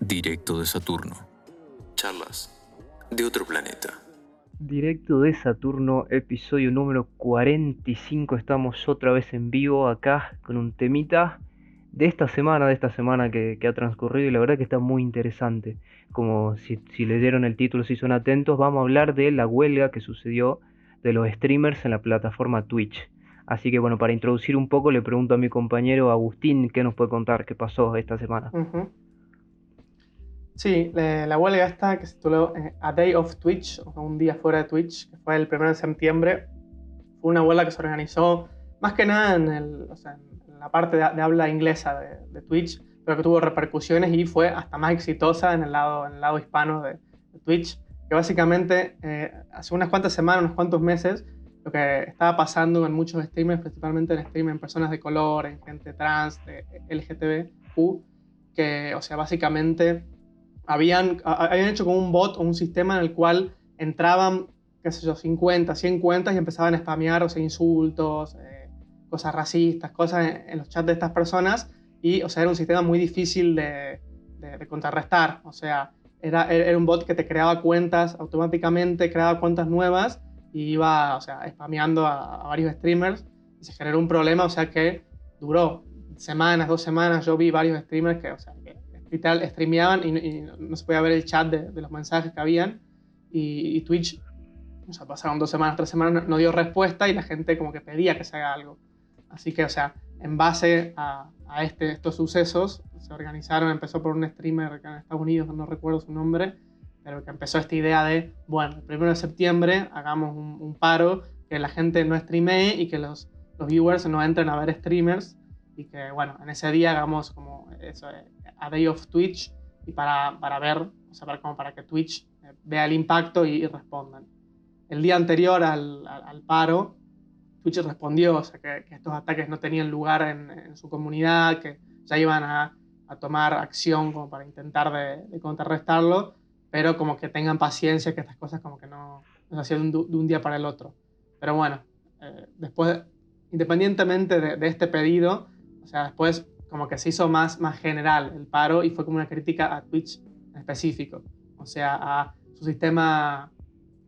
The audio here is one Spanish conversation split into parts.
Directo de Saturno. Charlas de otro planeta. Directo de Saturno, episodio número 45. Estamos otra vez en vivo acá con un temita de esta semana, de esta semana que, ha transcurrido y la verdad que está muy interesante. Como si, leyeron el título, si son atentos, vamos a hablar de la huelga que sucedió de los streamers en la plataforma Twitch. Así que bueno, para introducir un poco le pregunto a mi compañero Agustín qué nos puede contar, qué pasó esta semana. Sí, la huelga esta que se tituló eh, A Day of Twitch, o un día fuera de Twitch, que fue el 1 de septiembre, fue una huelga que se organizó más que nada en, el, o sea, en la parte de, de habla inglesa de, de, Twitch, pero que tuvo repercusiones y fue hasta más exitosa en el lado, en el lado hispano de, de Twitch, que básicamente eh, hace unas cuantas semanas, unos cuantos meses, lo que estaba pasando en muchos streamers, principalmente en streamers en personas de color, en gente trans, de LGTBQ, que, o sea, básicamente habían, habían hecho como un bot o un sistema en el cual entraban, qué sé yo, 50, 100 cuentas y empezaban a spamear, o sea, insultos, eh, cosas racistas, cosas en, en, los chats de estas personas. Y, o sea, era un sistema muy difícil de, de, de contrarrestar. O sea, era, era, un bot que te creaba cuentas automáticamente, creaba cuentas nuevas y iba, o sea, spameando a, a varios streamers. Y se generó un problema, o sea, que duró semanas, dos semanas. Yo vi varios streamers que, o sea, que literal streameaban y, y, no se podía ver el chat de, de los mensajes que habían y, y, Twitch, o sea, pasaron dos semanas, tres semanas, no, no, dio respuesta y la gente como que pedía que se haga algo. Así que, o sea, en base a, a este, estos sucesos, se organizaron, empezó por un streamer acá en Estados Unidos, no recuerdo su nombre, pero que empezó esta idea de, bueno, el primero de septiembre hagamos un, un paro, que la gente no streamee y que los, los viewers no entren a ver streamers y que, bueno, en ese día hagamos como eso, a Day of Twitch y para, para ver, o sea, para, como para que Twitch eh, vea el impacto y, y respondan. El día anterior al, al, al, paro, Twitch respondió, o sea, que, que estos ataques no tenían lugar en, en, su comunidad, que ya iban a, a tomar acción como para intentar de, de, contrarrestarlo, pero como que tengan paciencia, que estas cosas como que no, no se hacían de, de un día para el otro. Pero bueno, eh, después, independientemente de, de este pedido, o sea, después como que se hizo más, más general el paro y fue como una crítica a Twitch en específico, o sea, a su sistema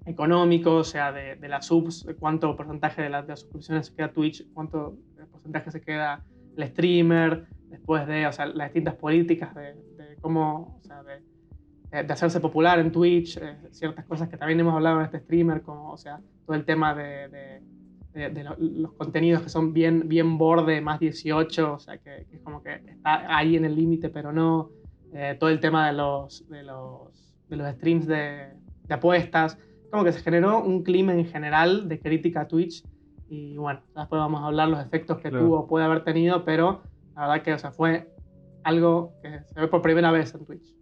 económico, o sea, de, de las subs, cuánto porcentaje de, la, de, las suscripciones se queda Twitch, cuánto porcentaje se queda el streamer, después de, o sea, las distintas políticas de, de cómo, o sea, de, de, hacerse popular en Twitch, eh, ciertas cosas que también hemos hablado en este streamer, como, o sea, todo el tema de, lo, los contenidos que son bien, bien borde, más 18, o sea, que, que es como que está ahí en el límite, pero no. Eh, todo el tema de los, de los, de los streams de, apuestas, como que se generó un clima en general de crítica a Twitch. Y bueno, después vamos a hablar los efectos que claro. tuvo, puede haber tenido, pero la verdad que o sea, fue algo que se ve por primera vez en Twitch.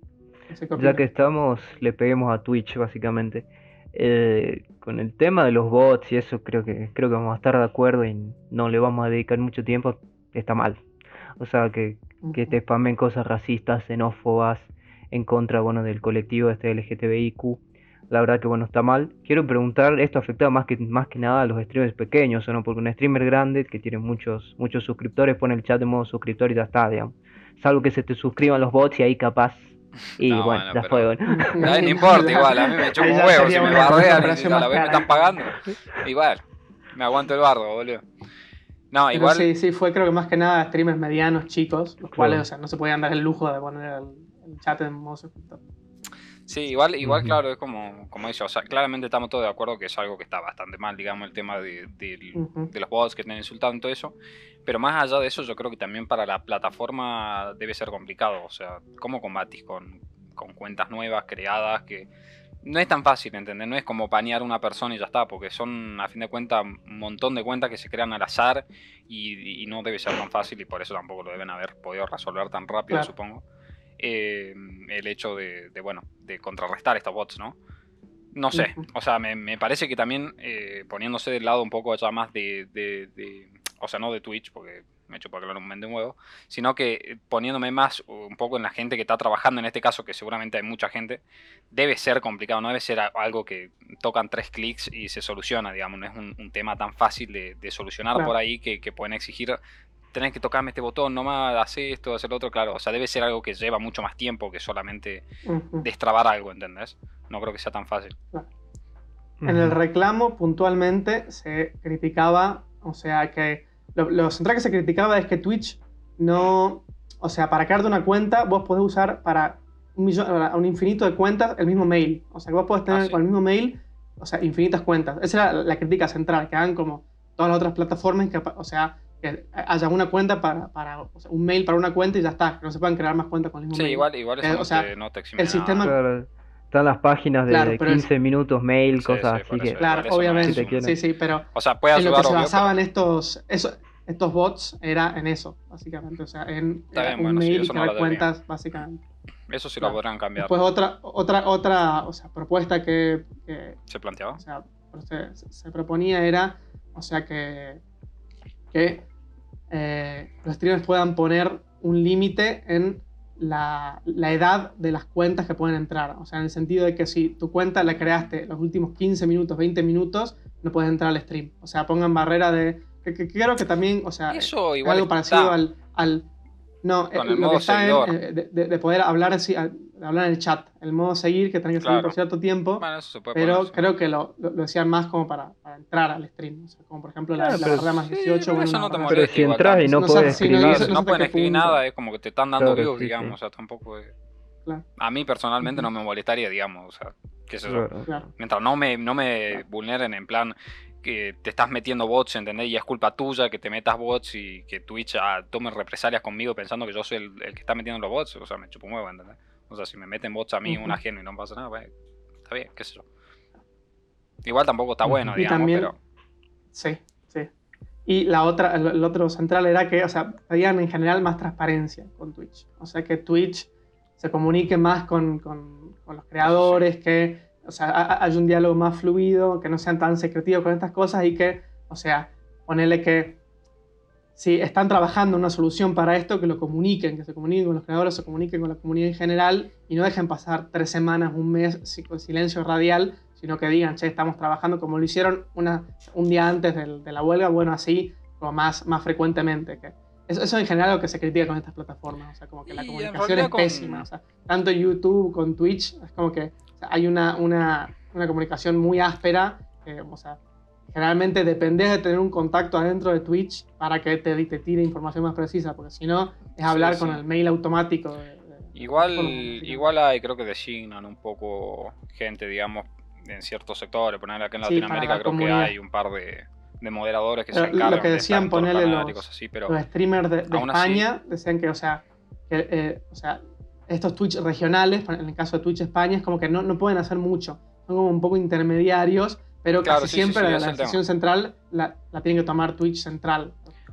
No ya que estamos, le peguemos a Twitch básicamente. Eh, con el tema de los bots y eso creo que creo que vamos a estar de acuerdo y no le vamos a dedicar mucho tiempo está mal o sea que, que te spamen cosas racistas xenófobas en contra bueno del colectivo este LGTBIQ la verdad que bueno está mal quiero preguntar esto afecta más que más que nada a los streamers pequeños o no porque un streamer grande que tiene muchos muchos suscriptores pone el chat de modo suscriptor y ya está digamos salvo que se te suscriban los bots y ahí capaz y no, bueno, ya fue. Bueno. No, no, importa, igual, a mí me echó un huevo, si me bardean y a la vez me están pagando. Igual, me aguanto el bardo, boludo. No, Pero igual. Sí, sí, fue creo que más que nada streamers medianos, chicos, los cuales, claro. o sea, no se podían dar el lujo de poner el, el chat en modo suscriptor. Sí, igual, igual uh -huh. claro, es como, como dice, o sea, claramente estamos todos de acuerdo que es algo que está bastante mal, digamos, el tema de, de, uh -huh. de los bots que estén insultando todo eso. Pero más allá de eso, yo creo que también para la plataforma debe ser complicado. O sea, ¿cómo combatís con, con cuentas nuevas, creadas, que no es tan fácil, ¿entendés? No es como panear una persona y ya está, porque son, a fin de cuentas, un montón de cuentas que se crean al azar y, y no debe ser tan fácil y por eso tampoco lo deben haber podido resolver tan rápido, claro. supongo. Eh, el hecho de, de, bueno, de contrarrestar estos bots, ¿no? No sé, o sea, me, me parece que también eh, poniéndose del lado un poco más de, de, de, o sea, no de Twitch, porque me chupa claro un mente un huevo, sino que eh, poniéndome más un poco en la gente que está trabajando en este caso, que seguramente hay mucha gente, debe ser complicado, no debe ser algo que tocan tres clics y se soluciona, digamos, no es un, tema tan fácil de, solucionar por ahí que, pueden exigir tenés que tocarme este botón, nomás hacer esto, hacer lo otro, claro. O sea, debe ser algo que lleva mucho más tiempo que solamente destrabar algo, ¿entendés? No creo que sea tan fácil. En el reclamo, puntualmente, se criticaba, o sea, que lo, central que se criticaba es que Twitch no, o sea, para crearte una cuenta, vos podés usar para un, millón, un infinito de cuentas el mismo mail. O sea, que vos podés tener ah, con el mismo mail, o sea, infinitas cuentas. Esa era la crítica central, que hagan como todas las otras plataformas, que, o sea, que haya una cuenta para, para o sea, un mail para una cuenta y ya está, que no se puedan crear más cuentas con el mismo mail. Sí, igual, igual eso eh, no, o sea, te, no te El sistema... Están las páginas de 15 minutos, mail, cosas así que... Claro, obviamente. sí, sí, pero... O sea, puede ayudar, en lo que se basaban estos, estos bots era en eso, básicamente. O sea, en un mail y crear cuentas, básicamente. Eso sí lo podrán cambiar. Pues otra, otra, otra o sea, propuesta que, ¿Se planteaba? O sea, se, proponía era, o sea, que, que eh, los streamers puedan poner un límite en la, edad de las cuentas que pueden entrar. O sea, en el sentido de que si tu cuenta la creaste los últimos 15 minutos, 20 minutos, no puedes entrar al stream. O sea, pongan barrera de. Que, creo que también, o sea, Eso igual algo parecido al, al, No, eh, lo que está eh, de, poder hablar así, hablar en el chat. El modo seguir, que tenés que seguir por cierto tiempo. pero creo que lo, lo, decían más como para, para, entrar al stream. O sea, como por ejemplo la, barra más 18. bueno, eso no te pero si entras y no, puedes escribir. No, pueden escribir nada, es como que te están dando views, digamos. O sea, tampoco es... A mí personalmente no me molestaría, digamos. O sea, qué sé yo. Mientras no me, no me vulneren en plan que te estás metiendo bots, ¿entendés? Y es culpa tuya que te metas bots y que Twitch ah, tome represalias conmigo pensando que yo soy el, el, que está metiendo los bots. O sea, me chupo un huevo, ¿entendés? O sea, si me meten bots a mí, un ajeno y no pasa nada, pues, está bien, qué sé yo. Igual tampoco está bueno, digamos, pero. Sí, sí. Y la otra, el, otro central era que, o sea, pedían en general más transparencia con Twitch. O sea, que Twitch se comunique más con, con, los creadores, que, o sea, haya un diálogo más fluido, que no sean tan secretivos con estas cosas y que, o sea, ponerle que si están trabajando una solución para esto, que lo comuniquen, que se comuniquen con los creadores, se comuniquen con la comunidad en general y no dejen pasar tres semanas, un mes con silencio radial, sino que digan, che, estamos trabajando como lo hicieron una, un día antes de, la huelga, bueno, así como más, más frecuentemente. Que eso, eso en general es lo que se critica con estas plataformas, o sea, como que la comunicación es pésima, o sea, tanto YouTube con Twitch, es como que hay una, una, una comunicación muy áspera, o sea, generalmente dependes de tener un contacto adentro de Twitch para que te, te tire información más precisa, porque si no, es hablar con el mail automático. igual, igual hay, creo que designan un poco gente, digamos, en ciertos sectores. Ponerle acá en Latinoamérica, creo que hay un par de, moderadores que se encargan Lo que decían de ponerle los, así, pero los streamers de, España, decían que, o sea, eh, o sea, estos Twitch regionales, en el caso de Twitch España, es como que no, no pueden hacer mucho. Son como un poco intermediarios pero casi siempre la, decisión central la, la tiene que tomar Twitch central.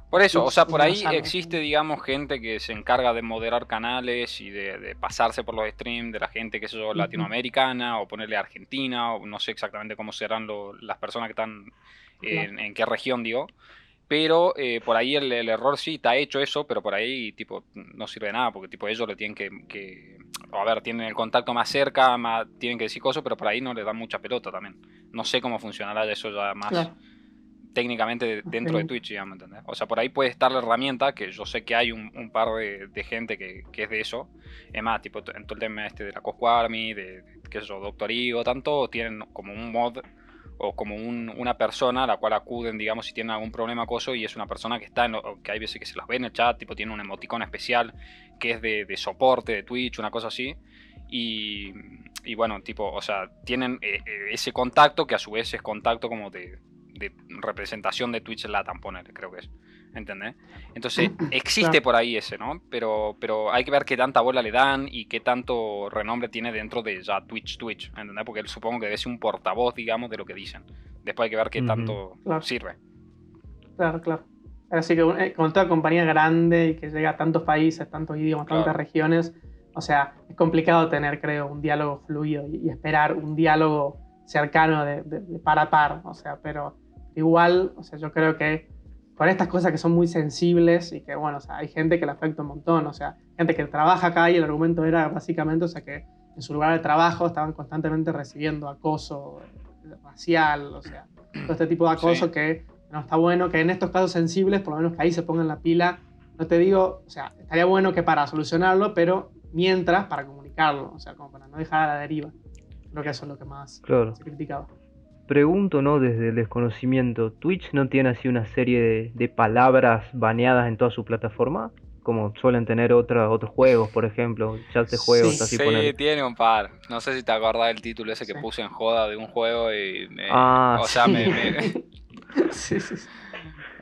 Por eso, o sea, por ahí existe, digamos, gente que se encarga de moderar canales y de, pasarse por los streams de la gente, que es yo, latinoamericana, o ponerle Argentina, o no sé exactamente cómo serán las personas que están en, en, qué región, digo. Pero eh, por ahí el, error sí está hecho eso, pero por ahí tipo no sirve de nada, porque tipo ellos le tienen que, a ver, tienen el contacto más cerca, más, tienen que decir cosas, pero por ahí no le dan mucha pelota también. No sé cómo funcionará eso ya más técnicamente dentro de Twitch, ¿me entendés? O sea, por ahí puede estar la herramienta, que yo sé que hay un, par de, gente que, es de eso. Es más, tipo, en todo el tema este de la Cosco Army, de, qué sé yo, Doctor Igo, tanto, tienen como un mod o como una persona a la cual acuden, digamos, si tienen algún problema acoso y es una persona que está en que hay veces que se las ve en el chat, tipo tiene un emoticón especial que es de, soporte de Twitch, una cosa así. Y, y, bueno, tipo, o sea, tienen eh, eh, ese contacto que a su vez es contacto como de, de representación de Twitch Latam, poner, creo que es. ¿Entendés? Entonces, existe por ahí ese, ¿no? Pero, pero hay que ver qué tanta bola le dan y qué tanto renombre tiene dentro de ya Twitch Twitch, ¿entendés? Porque él supongo que debe ser un portavoz, digamos, de lo que dicen. Después hay que ver qué tanto sirve. Claro, claro. Así que eh, con toda compañía grande y que llega a tantos países, tantos idiomas, tantas regiones, o sea, es complicado tener, creo, un diálogo fluido y, esperar un diálogo cercano de, de, par a par, o sea, pero igual, o sea, yo creo que con estas cosas que son muy sensibles y que, bueno, o sea, hay gente que le afecta un montón, o sea, gente que trabaja acá y el argumento era básicamente, o sea, que en su lugar de trabajo estaban constantemente recibiendo acoso racial, o sea, todo este tipo de acoso que no está bueno, que en estos casos sensibles, por lo menos que ahí se pongan la pila. No te digo, o sea, estaría bueno que para solucionarlo, pero mientras para comunicarlo, o sea, como para no dejar a la deriva. Creo que eso es lo que más se criticaba. Pregunto, ¿no? Desde el desconocimiento, ¿Twitch no tiene así una serie de, palabras baneadas en toda su plataforma? Como suelen tener otra, otros juegos, por ejemplo, chat de juegos, sí, así Sí, tiene un par. No sé si te acordás del título ese que puse en joda de un juego y... ah, o sea, me... sí, sí,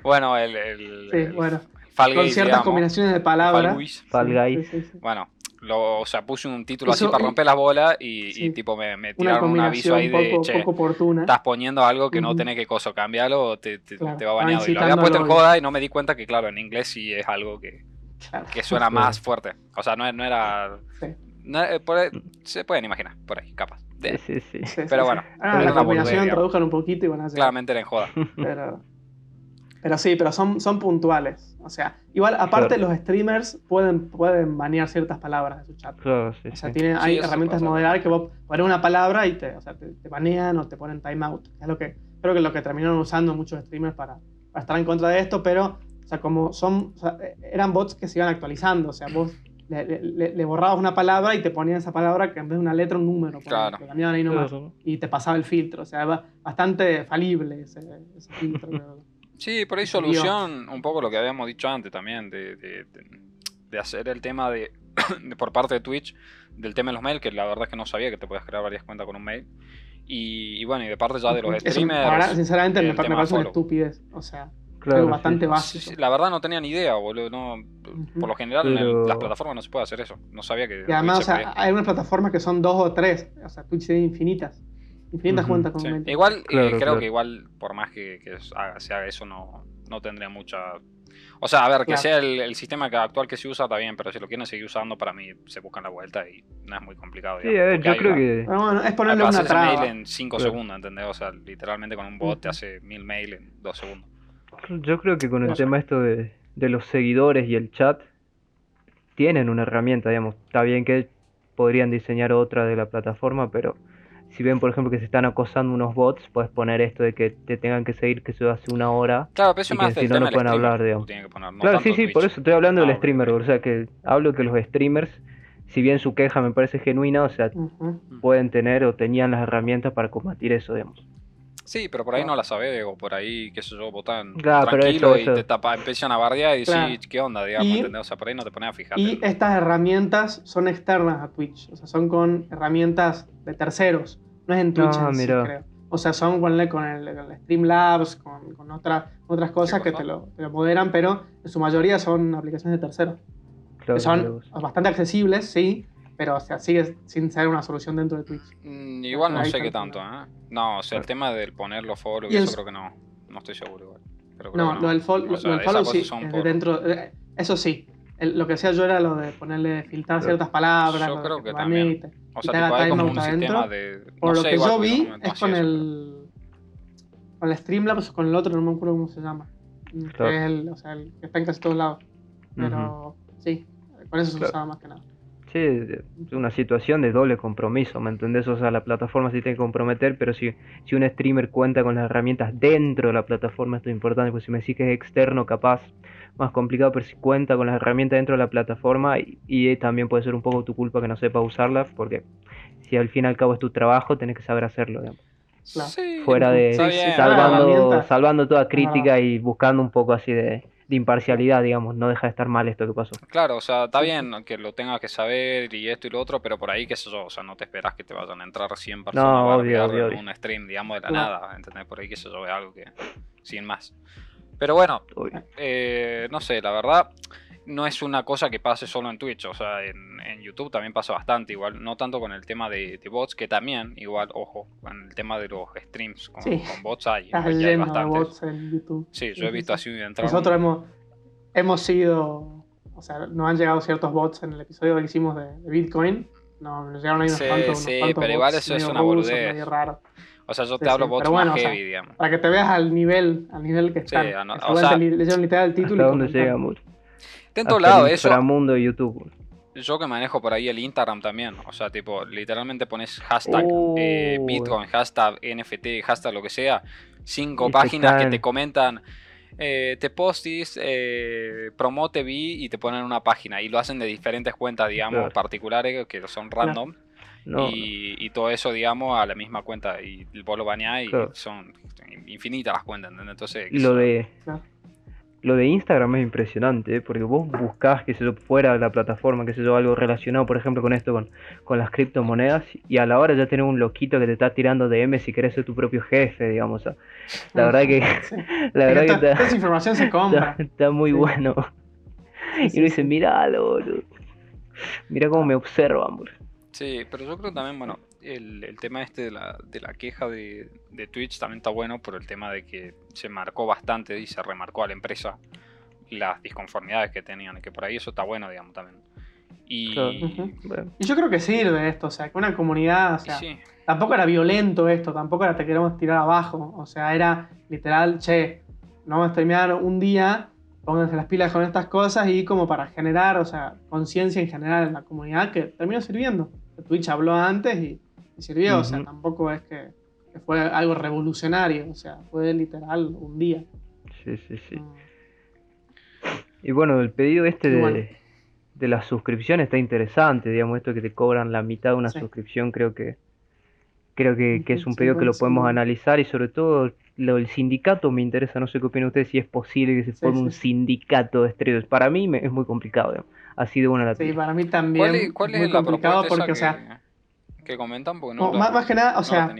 Bueno, el... el, sí, bueno. Con ciertas combinaciones de palabras. Fall Guys. Bueno, lo, o sea, puse un título así para romper las bolas y, tipo me, me tiraron un aviso ahí de, che, estás poniendo algo que no tenés que coso, cambiarlo o te, te, va bañado. Y lo había puesto en joda y no me di cuenta que, claro, en inglés sí es algo que, que suena más fuerte. O sea, no, no era... Eh, se pueden imaginar, por ahí, capaz. Sí, sí, sí. Pero bueno. Ah, la combinación tradujan un poquito y van a hacer... Claramente era en joda. Pero... Pero sí, pero son, son puntuales. O sea, igual, aparte los streamers pueden, pueden banear ciertas palabras de su chat. Claro, sí, o sea, hay herramientas de moderar que vos pones una palabra y te, o sea, te, banean o te ponen timeout. Es lo que creo que es lo que terminaron usando muchos streamers para, para estar en contra de esto, pero, o sea, como son, o sea, eran bots que se iban actualizando. O sea, vos le, le, borrabas una palabra y te ponían esa palabra que en vez de una letra un número. Claro. ahí nomás, Y te pasaba el filtro. O sea, bastante falible ese, ese filtro. Sí, por ahí solución, un poco lo que habíamos dicho antes también, de, de, hacer el tema de, por parte de Twitch, del tema de los mails, que la verdad es que no sabía que te podías crear varias cuentas con un mail. Y, bueno, y de parte ya de los streamers. sinceramente, me, parece una estupidez. O sea, claro, bastante básico. la verdad no tenía ni idea, boludo. No, Por lo general en las plataformas no se puede hacer eso. No sabía que. Y además, o sea, hay unas plataformas que son dos o tres. O sea, Twitch tiene infinitas. Infinitas cuentas con Igual, eh, creo que igual, por más que, se haga eso, no, no tendría mucha. O sea, a ver, que sea el, sistema actual que se usa está bien, pero si lo quieren seguir usando, para mí se buscan la vuelta y no es muy complicado. Sí, a ver, yo creo que. bueno, es ponerle una traba. mail en 5 segundos, ¿entendés? O sea, literalmente con un bot te hace mil mail en 2 segundos. Yo creo que con el tema esto de, de los seguidores y el chat, tienen una herramienta, digamos. Está bien que podrían diseñar otra de la plataforma, pero si ven, por ejemplo, que se están acosando unos bots, puedes poner esto de que te tengan que seguir que se hace una hora. Claro, pero eso y más que si no, no pueden hablar, digamos. claro, sí, sí, por eso estoy hablando del streamer, o sea, que hablo que los streamers, si bien su queja me parece genuina, o sea, pueden tener o tenían las herramientas para combatir eso, digamos. Sí, pero por ahí no la sabes, o por ahí, qué sé yo, botan tranquilo y te tapa, empiezan a bardear y decís, ¿qué onda? Digamos, O sea, por ahí no te pones a fijar. Y estas herramientas son externas a Twitch, o sea, son con herramientas de terceros. No es en Twitch, en sí, creo. O sea, son con el, con el Streamlabs, con, con otras otras cosas que te lo, te lo, moderan, pero en su mayoría son aplicaciones de terceros. que son bastante accesibles, sí, pero o sea, sigue sin ser una solución dentro de Twitch. Mm, igual no sé qué tanto, ¿eh? No, o sea, el tema del poner los follow y eso creo que no. No estoy seguro igual. no, lo del, follow sí, dentro, eso sí. Lo que hacía yo era lo de ponerle, filtrar ciertas palabras. Yo creo que, también. O sea, tipo, hay como un sistema de. Por lo que yo vi, es con el. Con el Streamlabs o con el otro, no me acuerdo cómo se llama. Que es el, o sea, el que está en casi todos lados. Pero sí, con eso se usaba más que nada. Sí, es una situación de doble compromiso, ¿me entendés? O sea, la plataforma sí tiene que comprometer, pero si, si un streamer cuenta con las herramientas dentro de la plataforma, esto es importante, porque si me decís que es externo, capaz más complicado, pero si cuenta con las herramientas dentro de la plataforma y, también puede ser un poco tu culpa que no sepa usarlas, porque si al fin y al cabo es tu trabajo, tenés que saber hacerlo, Fuera de salvando, salvando toda crítica y buscando un poco así de, imparcialidad, digamos, no deja de estar mal esto que pasó. Claro, o sea, está bien que lo tengas que saber y esto y lo otro, pero por ahí, qué sé yo, o sea, no te esperas que te vayan a entrar 100 personas no, a un stream, digamos, de la nada, ¿entendés? Por ahí, que sé yo, es algo que, sin más. Pero bueno, eh, no sé, la verdad no es una cosa que pase solo en Twitch, o sea, en, YouTube también pasa bastante, igual, no tanto con el tema de, bots, que también, igual, ojo, con el tema de los streams con, bots hay, hay bots en YouTube. Sí, yo he visto así Nosotros hemos, hemos sido, o sea, nos han llegado ciertos bots en el episodio que hicimos de, Bitcoin, no, nos llegaron ahí unos sí, cuantos, Sí, pero igual eso es una boludez. O sea, yo te hablo bots más heavy, digamos. Para que te veas al nivel, al nivel que están. Sí, o sea, literal el título. ¿Hasta dónde llegamos? Está en todo lado eso. Para mundo de YouTube. Yo que manejo por ahí el Instagram también. O sea, tipo, literalmente pones hashtag eh, oh. Bitcoin, hashtag NFT, hashtag lo que sea. Cinco páginas que te comentan. Eh, te postis, eh, promote vi y te ponen una página. Y lo hacen de diferentes cuentas, digamos, particulares que son random. Y, todo eso, digamos, a la misma cuenta. Y vos lo bañás y son infinitas las cuentas, Entonces. Lo de. Lo de Instagram es impresionante, ¿eh? porque vos buscás, que se yo, fuera de la plataforma, que se yo, algo relacionado, por ejemplo, con esto, con, con las criptomonedas, y a la hora ya tenés un loquito que te está tirando DM si querés ser tu propio jefe, digamos. la verdad que... La verdad que está, esa información se compra. Está, muy bueno. y uno dice, miralo, Mira cómo me observa, amor. Sí, pero yo creo también, bueno, el, tema este de la, de la queja de, Twitch también está bueno por el tema de que se marcó bastante y se remarcó a la empresa las disconformidades que tenían, y que por ahí eso está bueno, digamos, también. Y, yo creo que sirve esto, o sea, que una comunidad, o sea, tampoco era violento esto, tampoco era te queremos tirar abajo, o sea, era literal, che, no vamos a terminar un día, pónganse las pilas con estas cosas y como para generar, o sea, conciencia en general en la comunidad que terminó sirviendo. Twitch habló antes y sirvió, o sea, tampoco es que, fue algo revolucionario, o sea, fue literal un día. Sí, sí, sí. Y bueno, el pedido este de, de, la suscripción está interesante, digamos, esto que te cobran la mitad de una suscripción, creo que creo que, es un pedido que lo podemos analizar y sobre todo lo del sindicato me interesa, no sé qué opinan ustedes, si es posible que se forme un sindicato de estrellas. Para mí es muy complicado, así de una la Sí, para mí también. ¿Cuál es, muy complicado porque, o sea, que comentan, porque no. más, que nada, o sea,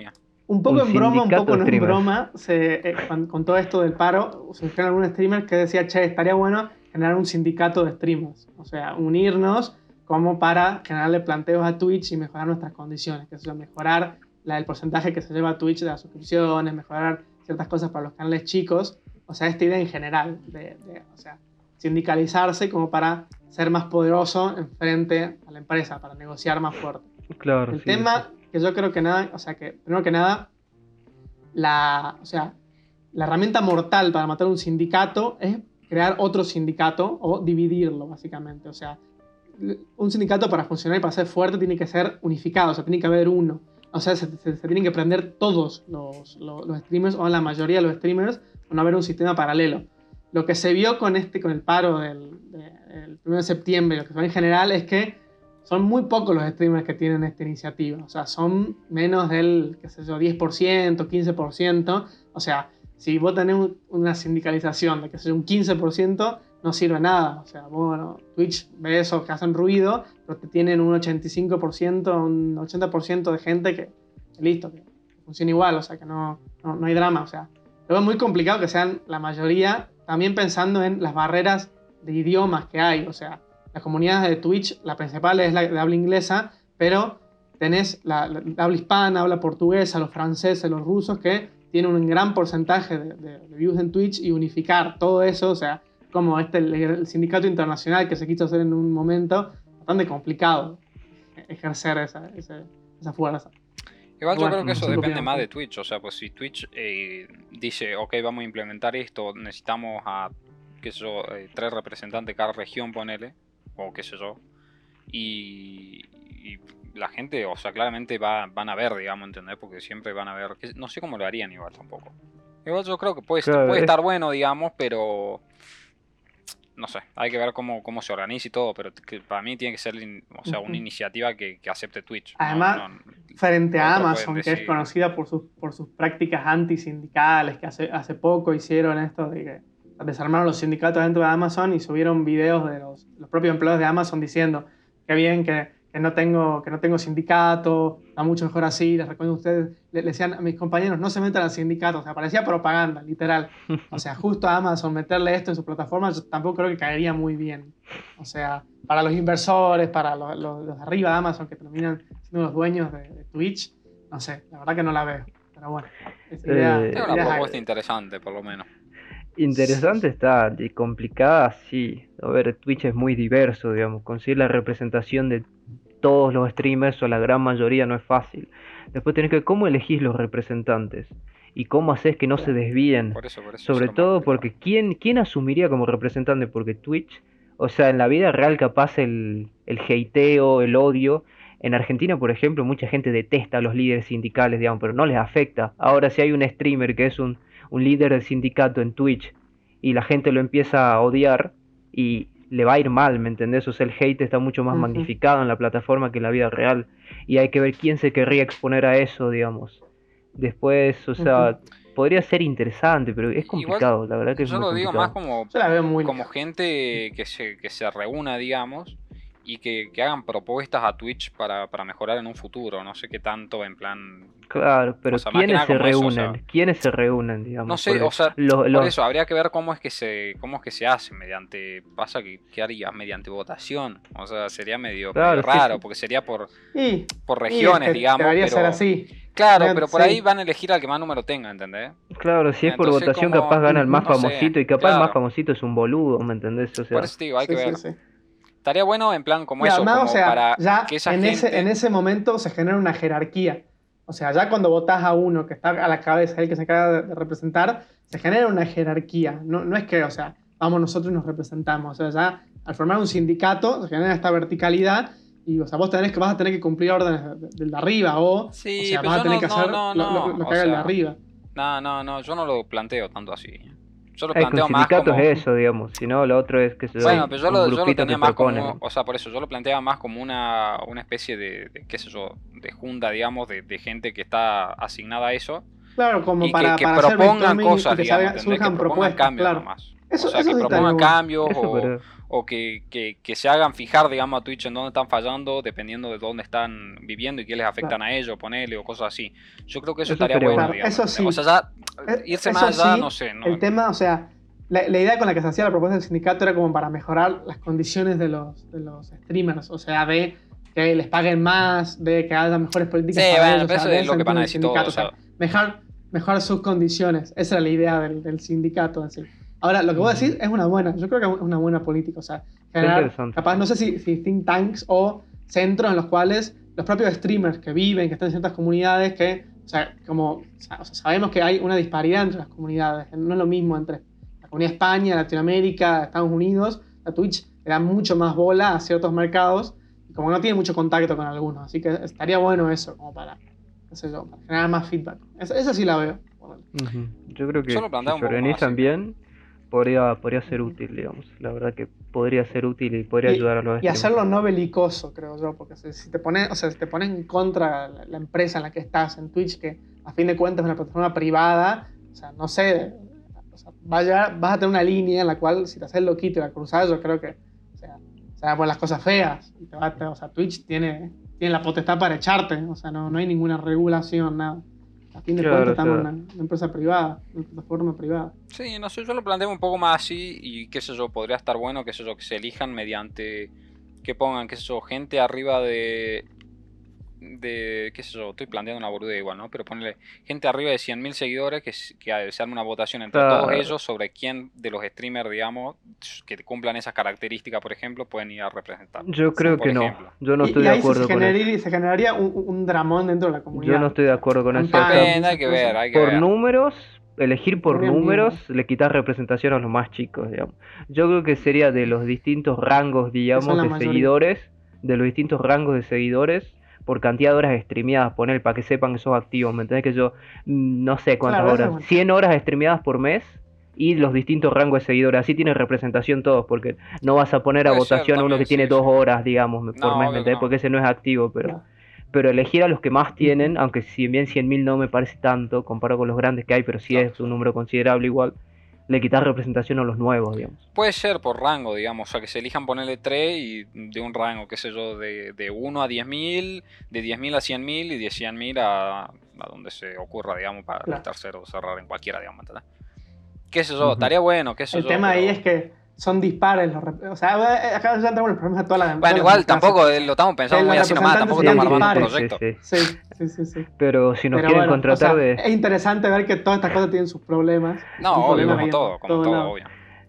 un poco en broma, un poco no en broma, se, eh, con, todo esto del paro, se dijeron algún streamer que decía, che, estaría bueno generar un sindicato de streamers. O sea, unirnos como para generarle planteos a Twitch y mejorar nuestras condiciones, que es mejorar la, el porcentaje que se lleva a Twitch de las suscripciones, mejorar ciertas cosas para los canales chicos. O sea, esta idea en general, de, o sea, sindicalizarse como para ser más poderoso en frente a la empresa, para negociar más fuerte. Claro. El tema que yo creo que nada, o sea, que primero que nada, la, o sea, la herramienta mortal para matar un sindicato es crear otro sindicato o dividirlo, básicamente. O sea, un sindicato para funcionar y para ser fuerte tiene que ser unificado, o sea, tiene que haber uno. O sea, se, tienen que prender todos los, los, streamers o la mayoría de los streamers para no haber un sistema paralelo. Lo que se vio con, este, con el paro del, del 1 de septiembre, lo que se ve en general, es que son muy pocos los streamers que tienen esta iniciativa. O sea, son menos del, qué sé yo, 10%, 15%. O sea, si vos tenés una sindicalización de que sea un 15%, no sirve nada. O sea, bueno, Twitch ve eso que hacen ruido, pero te tienen un 85%, un 80% de gente que, listo, que funciona igual. O sea, que no, no, no hay drama. O sea, luego es muy complicado que sean la mayoría, también pensando en las barreras de idiomas que hay. O sea, la comunidad de Twitch, la principal es la de habla inglesa, pero tenés la, habla hispana, habla portuguesa, los franceses, los rusos, que tienen un gran porcentaje de, views en Twitch y unificar todo eso, o sea, como este el, sindicato internacional que se quiso hacer en un momento, bastante complicado ejercer esa, esa, fuerza. Igual yo creo que eso depende más de Twitch, o sea, pues si Twitch eh, dice, ok, vamos a implementar esto, necesitamos a, qué sé yo, eh, tres representantes de cada región, ponele, o qué sé yo. Y, la gente, o sea, claramente va, van a ver, digamos, ¿entendés? Porque siempre van a ver, no sé cómo lo harían igual tampoco. Igual yo creo que puede, puede estar bueno, digamos, pero no sé, hay que ver cómo, cómo se organiza y todo, pero para mí tiene que ser o sea, una iniciativa que, acepte Twitch. Además, frente a Amazon, que es conocida por sus, por sus prácticas antisindicales, que hace, hace poco hicieron esto de que desarmaron los sindicatos dentro de Amazon y subieron videos de los, los propios empleados de Amazon diciendo que bien, que, que, no tengo, que no tengo sindicato, va mucho mejor así, les recuerdo a ustedes, le, decían a mis compañeros, no se metan al sindicato, o sea, parecía propaganda, literal. O sea, justo a Amazon meterle esto en su plataforma, yo tampoco creo que caería muy bien. O sea, para los inversores, para los, los, de arriba de Amazon que terminan siendo los dueños de, Twitch, no sé, la verdad que no la veo. Pero bueno, es idea, eh, una propuesta interesante, por lo menos. Interesante está, y complicada sí. A ver, Twitch es muy diverso, digamos. Conseguir la representación de todos los streamers o la gran mayoría no es fácil. Después tenés que ver cómo elegís los representantes y cómo haces que no se desvíen. Sobre todo porque ¿quién, ¿quién asumiría como representante? Porque Twitch, o sea, en la vida real capaz el, el hateo, el odio, en Argentina, por ejemplo, mucha gente detesta a los líderes sindicales, digamos, pero no les afecta. Ahora, si hay un streamer que es un, un líder del sindicato en Twitch y la gente lo empieza a odiar y le va a ir mal, ¿me entendés? O sea, el hate está mucho más magnificado en la plataforma que en la vida real. Y hay que ver quién se querría exponer a eso, digamos. Después, o sea, podría ser interesante, pero es complicado, la verdad que es Yo lo digo más como, como gente que se, que se reúna, digamos, y que, hagan propuestas a Twitch para, mejorar en un futuro. No sé qué tanto, en plan. Claro, pero ¿quiénes se reúnen? ¿Quiénes se reúnen, digamos? No sé, o sea, por eso habría que ver cómo es que se cómo es que se hace mediante. Pasa que ¿qué haría? Mediante votación. O sea, sería medio, raro, porque sería por, por regiones, digamos. Debería ser así. Claro, pero por ahí van a elegir al que más número tenga, ¿entendés? Claro, si es por votación, capaz gana el más famosito, y capaz el más famosito es un boludo, ¿me entendés? O sea, por eso digo, hay que ver. Estaría bueno en plan como eso, como para ya que esa en, ese, en ese momento se genera una jerarquía. O sea, ya cuando votás a uno que está a la cabeza, el que se acaba de representar, se genera una jerarquía. No, no es que, o sea, vamos nosotros y nos representamos. O sea, ya al formar un sindicato se genera esta verticalidad y o sea, vos tenés que, vas a tener que cumplir órdenes del de arriba o, sí, o sea, vas a tener que hacer lo, lo, que haga el de arriba. No, no, no, yo no lo planteo tanto así. Yo lo planteo más como... es eso, digamos, si no, lo otro es que se Bueno, pero yo lo, yo lo tenía más como, o sea, por eso, yo lo planteaba más como una, una especie de, qué sé yo, de junta, digamos, de, de, gente que está asignada a eso. Claro, como para, que, propongan cosas, digamos, que, propongan cambios claro. nomás. Eso, o sea, que propongan cambios o, o que, que, se hagan fijar, digamos, a Twitch en dónde están fallando, dependiendo de dónde están viviendo y qué les afectan a ellos, ponerle o cosas así. Yo creo que eso, estaría bueno, digamos. Eso sí. O sea, ya, eh, irse más allá, no sé. El tema, o sea, la, idea con la que se hacía la propuesta del sindicato era como para mejorar las condiciones de los, de los streamers, o sea, de que les paguen más, de que haya mejores políticas sí, para bueno, eso es lo que van a decir todos, o sea, sus condiciones. Esa era la idea del, del sindicato en sí. Ahora, lo que voy a decir es una buena, yo creo que es una buena política, o sea, generar, capaz, no sé si, si think tanks o centros en los cuales los propios streamers que viven, que están en ciertas comunidades, que, o sea, como, o sea, sabemos que hay una disparidad entre las comunidades, no es lo mismo entre la comunidad España, Latinoamérica, Estados Unidos, la Twitch le da mucho más bola a ciertos mercados, y como no tiene mucho contacto con algunos, así que estaría bueno eso, como para, no sé yo, para generar más feedback. Esa, sí la veo. Yo creo que si se organizan bien, podría, podría ser útil, digamos. La verdad que podría ser útil y podría ayudar a los Y hacerlo no belicoso, creo yo, porque si, te pones, o sea, si te pones en contra la, empresa en la que estás, en Twitch, que a fin de cuentas es una plataforma privada, o sea, no sé, o sea, vaya, vas a tener una línea en la cual si te haces loquito y la cruzas, yo creo que, o sea, se van a las cosas feas. Y te va, o sea, Twitch tiene, tiene la potestad para echarte, o sea, no, no hay ninguna regulación, nada. A fin de cuentas estamos en una, empresa privada, una plataforma privada. Sí, no sé, yo lo planteo un poco más así y qué sé yo, podría estar bueno, qué sé yo, que se elijan mediante que pongan, qué sé yo, gente arriba de de, qué sé yo, estoy planteando una boluda igual, ¿no? Pero ponerle gente arriba de 100.000 seguidores que, que se arme una votación entre todos ellos sobre quién de los streamers, digamos, que cumplan esas características, por ejemplo, pueden ir a representar. Yo creo que no. Yo no estoy de acuerdo se con eso. se generaría un, dramón dentro de la comunidad. Yo no estoy de acuerdo con eso. hay que ver, hay que por números, elegir por números le quitas representación a los más chicos, digamos. Yo creo que sería de los distintos rangos, digamos, de seguidores, de los distintos rangos de seguidores, por cantidad de horas streameadas, poner para que sepan que sos activo, ¿me entendés? Que yo mm, no sé cuántas horas, 100 horas streameadas por mes y los distintos rangos de seguidores, así tiene representación todos, porque no vas a poner a votación a uno que tiene dos horas, digamos, por mes, ¿me entendés? Porque ese no es activo, pero... Pero elegir a los que más tienen, aunque si bien 100.000 no me parece tanto comparado con los grandes que hay, pero sí es un número considerable igual le quitas representación a los nuevos, digamos. Puede ser por rango, digamos, o sea, que se elijan ponerle 3 y de un rango, qué sé yo, de, de 1 a 10.000, de 10.000 a 100.000 y de 100.000 a, a donde se ocurra, digamos, para el tercero cerrar en cualquiera, digamos, ¿entendés? Qué sé yo, estaría bueno, qué sé el yo. El tema ahí es que son dispares. Los o sea, eh, acá ya entramos los problemas de todas las Bueno, igual tampoco eh, lo estamos pensando muy así nomás, tampoco estamos armando un proyecto. Sí sí. sí, sí, Pero si nos quieren contratar de. Es interesante ver que todas estas cosas tienen sus problemas. No, obvio, como todo, como todo, obvio.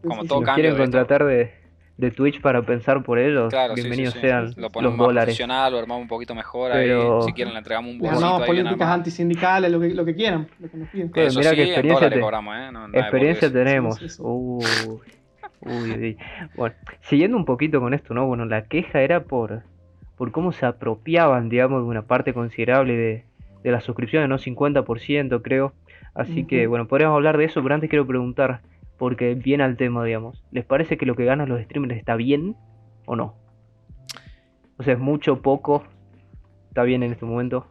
Como todo si nos quieren contratar de, de Twitch para pensar por ellos, Claro, sí, sí, bienvenidos sí. sean Lo ponemos los más dólares. profesional, lo armamos un poquito mejor Pero- ahí. Si quieren le entregamos un bolsito armamos ahí políticas antisindicales, lo que, lo que quieran, lo que nos piden. Claro, Eso mirá sí, qué en experiencia te- cobramos, ¿eh? No, Experiencia tenemos. Sí, sí, sí. Uy, uy. Bueno, siguiendo un poquito con esto, ¿no? Bueno, la queja era por, por cómo se apropiaban, digamos, de una parte considerable de, de las suscripciones, ¿no? 50% creo. Así que, bueno, podríamos hablar de eso, pero antes quiero preguntar, porque viene al tema, digamos. ¿Les parece que lo que ganan los streamers está bien o no? O sea, es mucho, poco, está bien en este momento.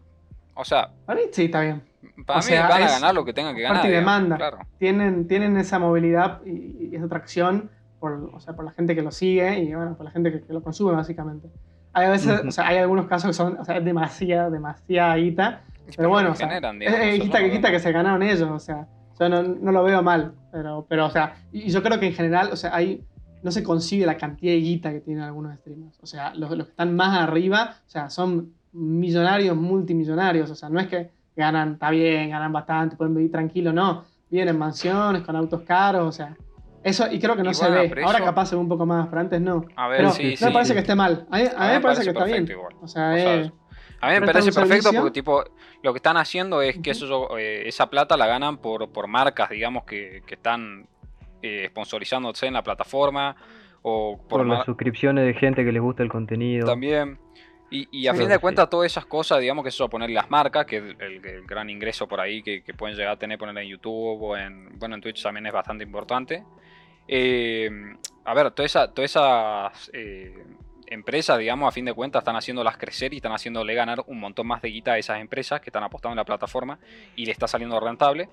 O sea, mí sí, está bien. Para O mí sea, van a ganar lo que tengan que ganar. oferta y demanda. Claro. Tienen, tienen esa movilidad y, y esa atracción por, o sea, por la gente que lo sigue y bueno, por la gente que, que lo consume básicamente. Hay a veces, o sea, hay algunos casos que son, o sea, es demasiada, demasiada guita. Pero bueno, o sea, generan, es, digamos, es guita, no- que- guita que se ganaron ellos, o sea, yo no, no lo veo mal, pero, pero o sea, y, y yo creo que en general, o sea, hay, no se consigue la cantidad de guita que tienen algunos streamers, o sea, los, los que están más arriba, o sea, son millonarios, multimillonarios, o sea, no es que ganan, está bien, ganan bastante, pueden vivir tranquilo, no, viven en mansiones, con autos caros, o sea, eso, y creo que no se ve, ahora eso- capaz se ve un poco más, pero antes no. A ver, Pero sí, no sí. me parece que esté mal, a mí, a mí me parece que está bien, perfecto igual. o sea, O sea, eh, A mí me parece perfecto servicio. porque tipo lo que están haciendo es que Ujú. eso, eh, esa plata la ganan por, por marcas, digamos, que, que están eh, sponsorizándose en la plataforma o por, Por mar- las suscripciones de gente que les gusta el contenido. también. Y, y a Sí, fin de sí. cuentas, todas esas cosas, digamos que eso poner las marcas, que es el, el- el gran ingreso por ahí que, que pueden llegar a tener poner en YouTube o en, bueno, en Twitch también es bastante importante. Eh, a ver, toda esa- todas esas eh, empresas, digamos, a fin de cuentas, están haciéndolas crecer y están haciéndole ganar un montón más de guita a esas empresas que están apostando en la plataforma y le está saliendo rentable.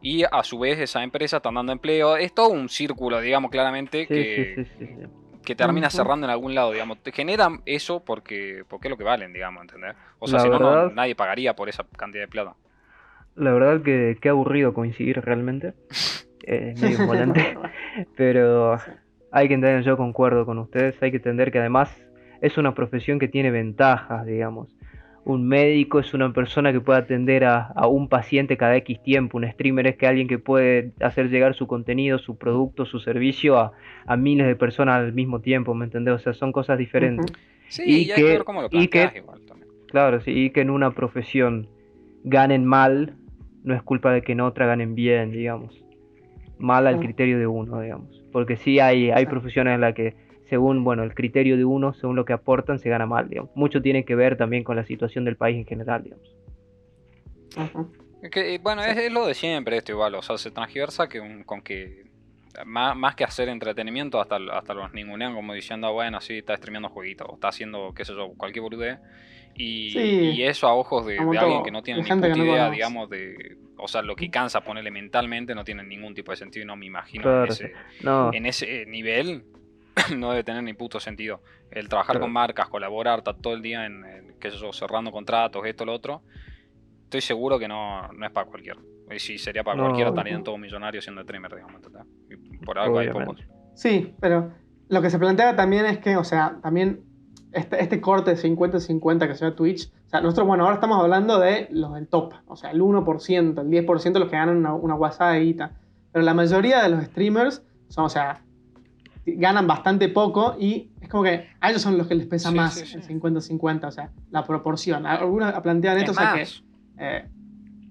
Y a su vez, esas empresas están dando empleo. Es todo un círculo, digamos, claramente, Sí, que, sí, sí, sí, sí. Que termina cerrando en algún lado, digamos. Te generan eso porque, porque es lo que valen, digamos, ¿entendés? O sea, La si no, no, verdad- nadie pagaría por esa cantidad de plata. La verdad que qué aburrido coincidir realmente. Eh, medio volante. Pero hay que entender, yo concuerdo con ustedes, hay que entender que además es una profesión que tiene ventajas, digamos. Un médico es una persona que puede atender a, a un paciente cada X tiempo. Un streamer es que alguien que puede hacer llegar su contenido, su producto, su servicio a, a miles de personas al mismo tiempo, ¿me entendés? O sea, son cosas diferentes. Sí, Y y, hay que- que ver cómo lo y que- igual también. Claro, sí, y que en una profesión ganen mal, no es culpa de que en otra ganen bien, digamos. Mal al Mm. criterio de uno, digamos. Porque sí hay, hay profesiones en las que, según, bueno, el criterio de uno, según lo que aportan, se gana mal, digamos. Mucho tiene que ver también con la situación del país en general, digamos. Que, eh, bueno, es, es lo de siempre esto igual, o sea, se transgiversa que un- con que más, más que hacer entretenimiento, hasta, hasta los ningunean como diciendo, "Ah, bueno, sí, está streameando jueguitos, o está haciendo, qué sé yo, cualquier boludez. Y, Sí. y eso a ojos de, alguien que no tiene ni puta no idea, conoce. digamos, de... O sea, lo que cansa ponerle mentalmente no tiene ningún tipo de sentido y no me imagino Claro, en, ese, No, en ese nivel no debe tener ni puto sentido. El trabajar Claro. con marcas, colaborar, estar todo el día en, en, qué sé yo, cerrando contratos, esto, lo otro, estoy seguro que no, no es para cualquiera. Y si sería para No. cualquiera, estarían todos millonarios siendo streamer, digamos. Y por algo hay pocos. Sí, pero lo que se plantea también es que, o sea, también este, este corte de 50-50 que se da Twitch, o sea, nosotros, bueno, ahora estamos hablando de los del top, o sea, el 1%, el 10% de los que ganan una, una guasada de guita. Pero la mayoría de los streamers son, o sea, ganan bastante poco y es como que a ellos son los que les pesa Sí, más sí, sí. el 50-50, o sea, la proporción. Algunos plantean esto, Es o sea, que eh,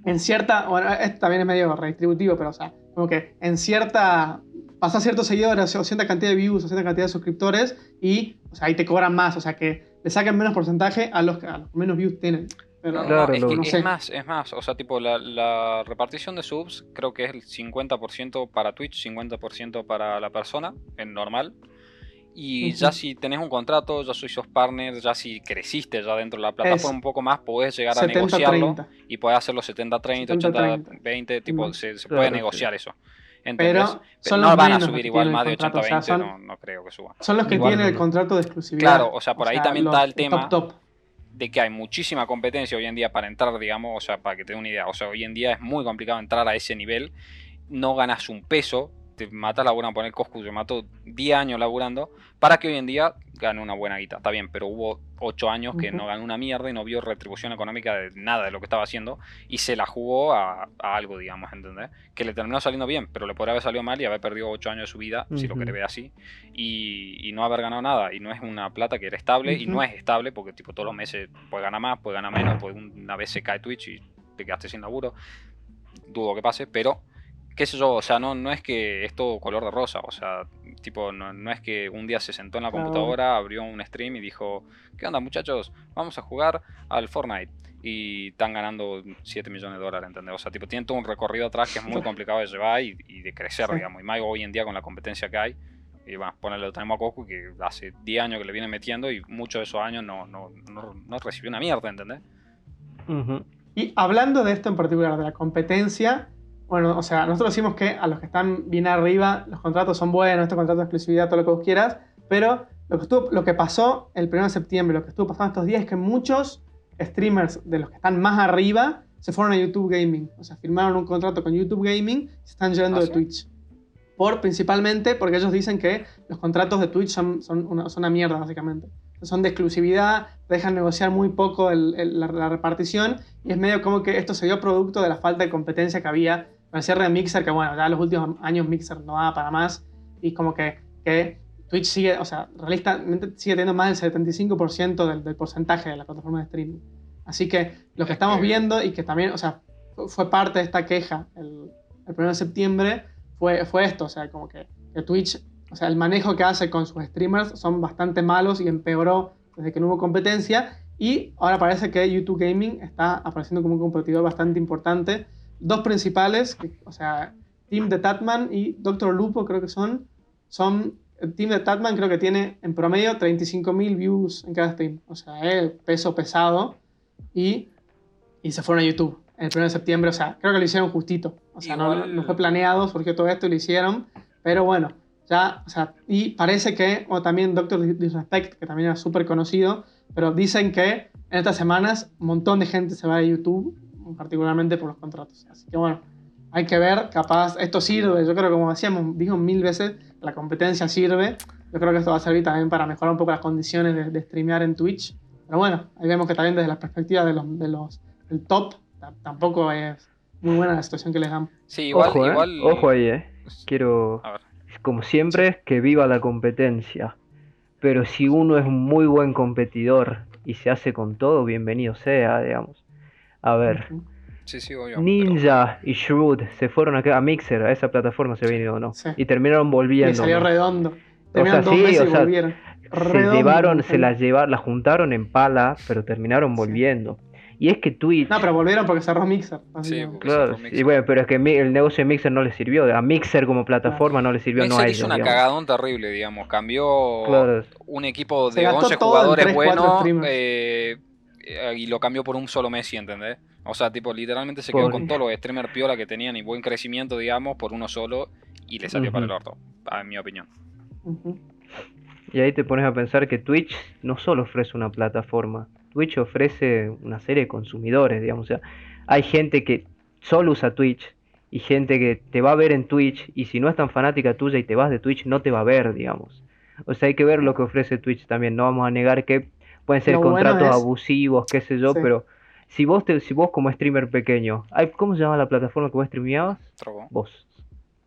en cierta, bueno, esto también es medio redistributivo, pero o sea, como que en cierta, pasas ciertos seguidores o cierta cantidad de views o cierta cantidad de suscriptores y, o sea, ahí te cobran más, o sea, que le saquen menos porcentaje a los que a los que menos views tienen. Pero, No, no, Claro, es, que no es sé. más, es más. O sea, tipo, la, la repartición de subs creo que es el 50% para Twitch, 50% para la persona, en normal. Y Ujú. ya si tenés un contrato, ya sois sos partner, ya si creciste ya dentro de la plataforma Es un poco más, podés llegar a negociarlo 70-30. y podés hacerlo 70-30, 70-30. 80-20, tipo, Mm. se, se Claro, puede sí. negociar eso. ¿Entendés? Pero son no los van a subir igual más de el contrato, o sea, 80-20, son- no, no creo que suba. Son los que Igual tienen no, el no. contrato de exclusividad. Claro, o sea, por ahí también los- está el tema. Top, top. De que hay muchísima competencia hoy en día para entrar, digamos, o sea, para que te dé una idea. O sea, hoy en día es muy complicado entrar a ese nivel. No ganas un peso te matas laburando, poner Coscu, se mató 10 años laburando, para que hoy en día gane una buena guita. Está bien, pero hubo 8 años que no ganó una mierda y no vio retribución económica de nada de lo que estaba haciendo y se la jugó a, algo, digamos, ¿entendés? Que le terminó saliendo bien, pero le podría haber salido mal y haber perdido 8 años de su vida, si lo quiere ver así, y, no haber ganado nada. Y no es una plata que era estable y no es estable porque, tipo, todos los meses puede ganar más, puede ganar menos, pues una vez se cae Twitch y te quedaste sin laburo. Dudo que pase, pero qué sé yo, o sea, no, no es que es todo color de rosa, o sea, tipo, no, es que un día se sentó en la computadora, abrió un stream y dijo, ¿qué onda muchachos? Vamos a jugar al Fortnite. Y están ganando 7 millones de dólares, ¿entendés? O sea, tipo, tiene todo un recorrido atrás que es muy complicado de llevar y, de crecer, digamos. Y más hoy en día con la competencia que hay. Y bueno, ponerle lo tenemos a Coco que hace 10 años que le viene metiendo y muchos de esos años no, no, no, recibió una mierda, ¿entendés? Y hablando de esto en particular, de la competencia, bueno, o sea, nosotros decimos que a los que están bien arriba, los contratos son buenos, estos contratos de exclusividad, todo lo que vos quieras, pero lo que, estuvo, lo que pasó el 1 de septiembre, lo que estuvo pasando estos días es que muchos streamers de los que están más arriba se fueron a YouTube Gaming. O sea, firmaron un contrato con YouTube Gaming y se están de ¿Ah, Twitch. Por, principalmente porque ellos dicen que los contratos de Twitch son, son, una, mierda, básicamente. Son de exclusividad, dejan negociar muy poco la, la, repartición y es medio como que esto se dio producto de la falta de competencia que había con el cierre de Mixer, que bueno, ya en los últimos años Mixer no da para más, y como que, que Twitch sigue, o sea, realistamente sigue teniendo más del 75% del, del, porcentaje de la plataforma de streaming. Así que lo que estamos viendo y que también, o sea, fue parte de esta queja el, el 1 de septiembre, fue, fue esto, o sea, como que, que, Twitch, o sea, el manejo que hace con sus streamers son bastante malos y empeoró desde que no hubo competencia. Y ahora parece que YouTube Gaming está apareciendo como un competidor bastante importante dos principales, o sea, Team de Tatman y Doctor Lupo creo que son, son, el Team de Tatman creo que tiene en promedio 35.000 views en cada stream, o sea, es peso pesado, y, y se fueron a YouTube el 1 de septiembre, o sea, creo que lo hicieron justito, o sea, no, no, fue planeado, surgió todo esto y lo hicieron, pero bueno, ya, o sea, y parece que, o también Doctor Disrespect, que también era súper conocido, pero dicen que en estas semanas un montón de gente se va a YouTube particularmente por los contratos. Así que bueno, hay que ver, capaz, esto sirve, yo creo que como decíamos, digo mil veces, la competencia sirve, yo creo que esto va a servir también para mejorar un poco las condiciones de, de streamear en Twitch, pero bueno, ahí vemos que también desde la perspectiva de los, de los del top, tampoco es muy buena la situación que les dan. Sí, igual, ojo, ¿eh? igual... ojo ahí, eh. Quiero, como siempre, que viva la competencia. Pero si uno es un muy buen competidor y se hace con todo, bienvenido sea, digamos. A ver. Ninja y Shrewd se fueron a, a, Mixer, a esa plataforma se vino, ¿no? Y terminaron volviendo. Y salió redondo. O sea, sí, o sea, se llevaron, se las llevaron, la juntaron en pala, pero terminaron volviendo. Y es que Twitch. No, pero volvieron porque cerró Mixer. Sí, claro. Y bueno, pero es que el negocio de Mixer no le sirvió. A Mixer como plataforma no le sirvió. Mixer no a hizo una cagadón terrible, digamos. Cambió un equipo de 11 jugadores buenos. Eh, y lo cambió por un solo Messi, ¿entendés? O sea, tipo, literalmente se quedó con todos los streamers piola que tenían y buen crecimiento, digamos, por uno solo y le salió para el orto, en mi opinión. Y ahí te pones a pensar que Twitch no solo ofrece una plataforma, Twitch ofrece una serie de consumidores, digamos. O sea, hay gente que solo usa Twitch y gente que te va a ver en Twitch y si no es tan fanática tuya y te vas de Twitch no te va a ver, digamos. O sea, hay que ver lo que ofrece Twitch también. No vamos a negar que pueden ser contratos abusivos, qué sé yo, pero si vos te, si vos como streamer pequeño, ¿cómo se llama la plataforma que vos streameabas? Trovo. Vos.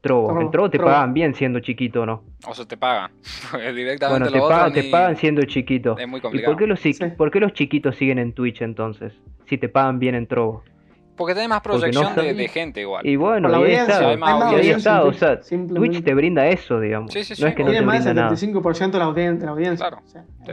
Trovo. el Trovo te pagan bien siendo chiquito, ¿no? O sea, te pagan. Directamente bueno, te, pagan, te pagan siendo chiquito. Es muy complicado. ¿Y por qué, los, por qué los chiquitos siguen en Twitch entonces? Si te pagan bien en Trovo. Porque tiene más proyección de, gente igual. Y bueno, y ahí está, ahí está, o sea, Twitch te brinda eso, digamos. Sí, sí, sí. No es que no tiene te más del 75% de la, audiencia, la audiencia. Claro,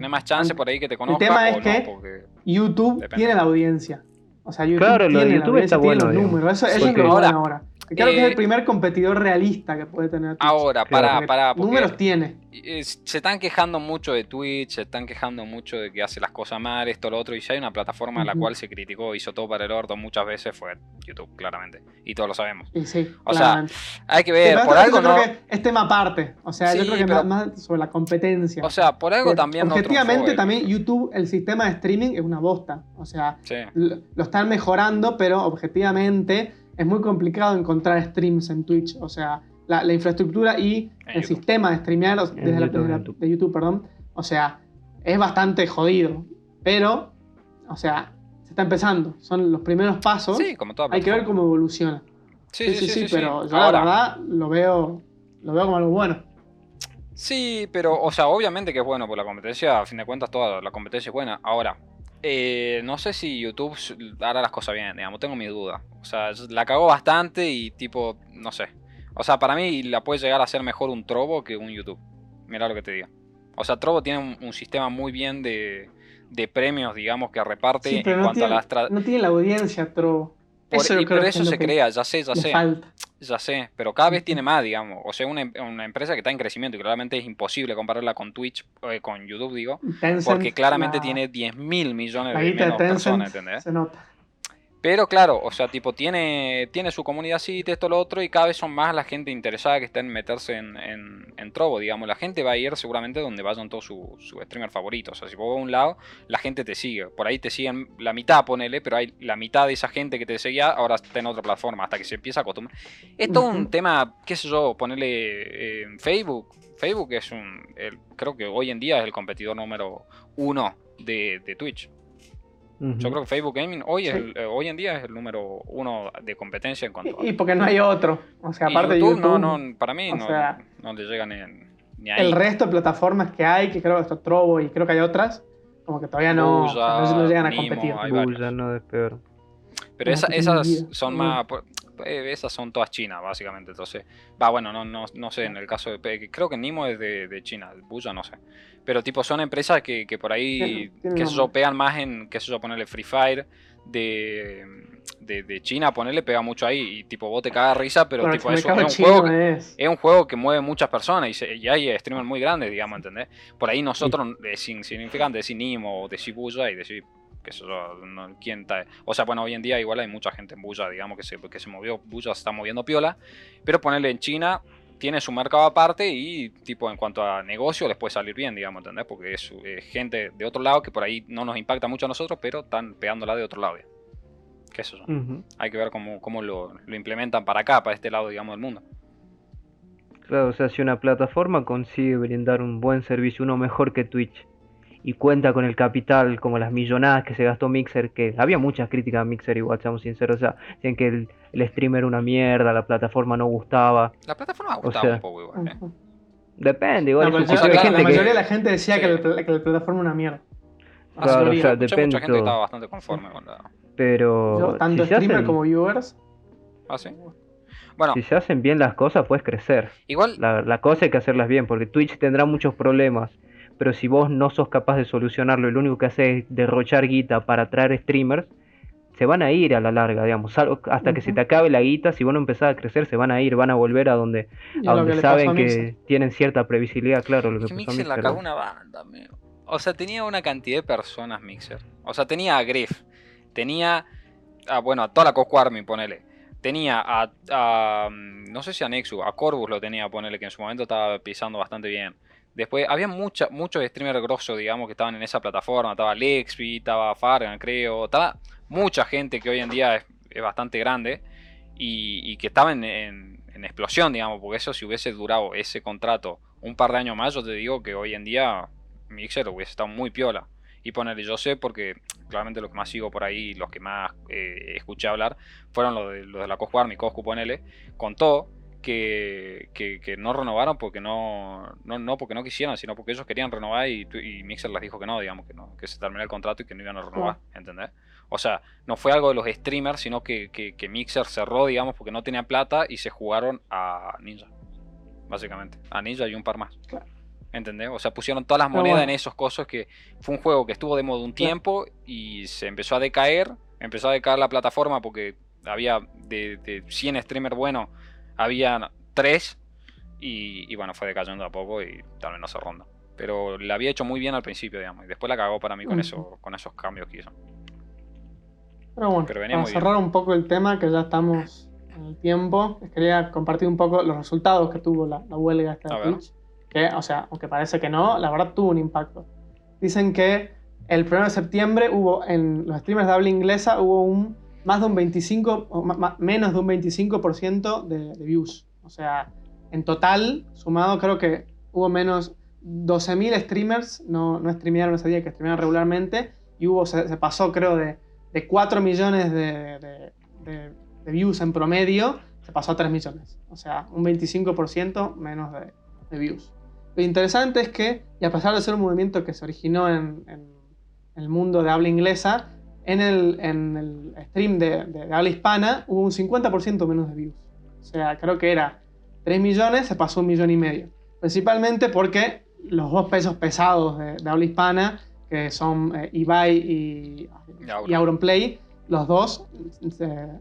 o más chance por ahí que te conozcan. El tema es que YouTube tiene la audiencia. O sea, YouTube claro, tiene lo de YouTube está bueno. Los números. Eso, eso es lo bueno ahora. Creo que es el eh, primer competidor realista que puede tener Twitch. Ahora, para, para. Números tiene. Se están quejando mucho de Twitch, se están quejando mucho de que hace las cosas mal, esto, lo otro. Y si hay una plataforma en la cual se criticó, hizo todo para el orto muchas veces, fue YouTube, claramente. Y todos lo sabemos. Y sí, o sea, hay que ver, por algo yo no. Creo que es tema aparte. O sea, yo creo que más sobre la competencia. O sea, por algo también. Objetivamente, también YouTube, el sistema de streaming es una bosta. O sea, lo están mejorando, pero objetivamente es muy complicado encontrar streams en Twitch. O sea, la, infraestructura y el sistema de streamear desde, la, de YouTube, perdón. O sea, es bastante jodido. Pero, o sea, se está empezando. Son los primeros pasos. Sí, como Hay que ver cómo evoluciona. Sí, sí, sí, pero yo la verdad lo veo, lo veo como algo bueno. Sí, pero, o sea, obviamente que es bueno, por la competencia, a fin de cuentas, toda la competencia es buena. Ahora, eh, no sé si YouTube hará las cosas bien, digamos, tengo mi duda. O sea, la cagó bastante y tipo, no sé. O sea, para mí la puede llegar a ser mejor un Trovo que un YouTube. Mira lo que te digo. O sea, Trovo tiene un, sistema muy bien de, de, premios, digamos, que reparte en cuanto a las... No tiene la audiencia Trovo. eso y por eso se crea, ya sé, ya sé. Ya sé, pero cada vez tiene más, digamos. O sea, una, una, empresa que está en crecimiento y claramente es imposible compararla con Twitch, eh, con YouTube, digo. porque claramente tiene 10 mil millones de menos personas, ¿entendés? Se nota. Pero claro, o sea, tipo, tiene, tiene su comunidad así, esto, lo otro, y cada vez son más la gente interesada que está en meterse en, en, Trovo, digamos. La gente va a ir seguramente donde vayan todos sus su streamers favoritos. O sea, si vos vas a un lado, la gente te sigue. Por ahí te siguen la mitad, ponele, pero hay la mitad de esa gente que te seguía ahora está en otra plataforma, hasta que se empieza a acostumbrar. Es todo un tema, qué sé yo, ponerle en Facebook. Facebook es un, creo que hoy en día es el competidor número uno de, de Twitch. Yo creo que Facebook Gaming hoy, eh, hoy en día es el número uno de competencia en cuanto y, a... Y porque no hay otro. O sea, aparte YouTube, de YouTube, no, no, para mí no, no, le llega ni, ni, ahí. El resto de plataformas que hay, que creo que esto Trovo y creo que hay otras, como que todavía no, no, llegan a competir. Bulla, no es peor. Pero esas son más... Eh, esas son todas chinas, básicamente. Entonces, va, bueno, no, no, no sé, en el caso de. Creo que Nimo es de, de China, Buya no sé. Pero, tipo, son empresas que, que por ahí, que se pegan más en, que se ponerle Free Fire de, de, de, China, ponerle pega mucho ahí. Y, tipo, vos te cagas risa, pero, tipo, es, un juego que, es. un juego que mueve muchas personas y, y hay streamers muy grandes, digamos, ¿entendés? Por ahí nosotros es insignificante decir Nimo o decir Buya y decir que eso no, ¿quién o sea, bueno, hoy en día igual hay mucha gente en Bulla, digamos, que se, que se movió, Bulla se está moviendo piola, pero ponerle en China tiene su mercado aparte y tipo en cuanto a negocio les puede salir bien, digamos, ¿entendés? Porque es gente de otro lado que por ahí no nos impacta mucho a nosotros, pero están pegándola de otro lado. ¿Qué es eso? Hay que ver cómo, cómo lo, lo, implementan para acá, para este lado, digamos, del mundo. Claro, o sea, si una plataforma consigue brindar un buen servicio, uno mejor que Twitch, y cuenta con el capital como las millonadas que se gastó Mixer, que había muchas críticas a Mixer igual, seamos sinceros, o sea, decían que el, streamer era una mierda, la plataforma no gustaba. La plataforma gustaba un poco igual, ¿eh? Depende, igual. la, mayoría de la gente decía que, la, plataforma era una mierda. Claro, o sea, depende. Mucha gente estaba bastante conforme con la... Pero... tanto streamer como viewers. Ah, sí. Bueno, si se hacen bien las cosas, puedes crecer. Igual. La, la cosa hay que hacerlas bien, porque Twitch tendrá muchos problemas pero si vos no sos capaz de solucionarlo y lo único que haces es derrochar guita para traer streamers, se van a ir a la larga, digamos, hasta que se te acabe la guita, si vos no empezás a crecer, se van a ir, van a volver a donde, a donde saben que tienen cierta previsibilidad, claro. Lo que, Mixer la cagó una banda, O sea, tenía una cantidad de personas Mixer. O sea, tenía a Griff, tenía, a, bueno, a toda la Cosco Army, ponele. Tenía a, no sé si a Nexus, a Corvus lo tenía, ponele, que en su momento estaba pisando bastante bien. Después había mucha, muchos streamers grosos, digamos, que estaban en esa plataforma. Estaba Lexby, estaba Fargan, creo. Estaba mucha gente que hoy en día es, bastante grande y, que estaba en, explosión, digamos, porque eso si hubiese durado ese contrato un par de años más, yo te digo que hoy en día Mixer hubiese estado muy piola. Y ponerle, yo sé porque claramente los que más sigo por ahí, los que más eh, escuché hablar, fueron los de, los de la Coscu mi Coscu, ponele, contó que, que, no renovaron porque no, no, no, porque no quisieron, sino porque ellos querían renovar y, y, Mixer les dijo que no, digamos, que no, que se terminó el contrato y que no iban a renovar, ¿entendés? O sea, no fue algo de los streamers, sino que, que, Mixer cerró, digamos, porque no tenía plata y se jugaron a Ninja, básicamente, a Ninja y un par más. ¿Entendés? O sea, pusieron todas las monedas en esos cosas que fue un juego que estuvo de modo un tiempo y se empezó a decaer, empezó a decaer la plataforma porque había de, de 100 streamers buenos había tres y, bueno, fue decayendo a poco y tal vez no se ronda. Pero la había hecho muy bien al principio, digamos, y después la cagó para mí con, eso, con esos cambios que hizo. Pero bueno, para cerrar un poco el tema, que ya estamos en el tiempo, les quería compartir un poco los resultados que tuvo la, huelga esta de Twitch. Que, o sea, aunque parece que no, la verdad tuvo un impacto. Dicen que el 1 de septiembre hubo en los streamers de habla inglesa hubo un más de un 25, o menos de un 25% de, de, views. O sea, en total, sumado, creo que hubo menos 12.000 streamers, no, no streamearon ese día, que streamearon regularmente, y hubo, se, pasó, creo, de, de 4 millones de, de, views en promedio, se pasó a 3 millones. O sea, un 25% menos de, views. Lo interesante es que, y a pesar de ser un movimiento que se originó en, en el mundo de habla inglesa, en el, en el stream de, de, habla hispana hubo un 50% menos de views. O sea, creo que era 3 millones, se pasó un millón y medio. Principalmente porque los dos pesos pesados de, habla hispana, que son eh, Ibai y, y Auronplay, los dos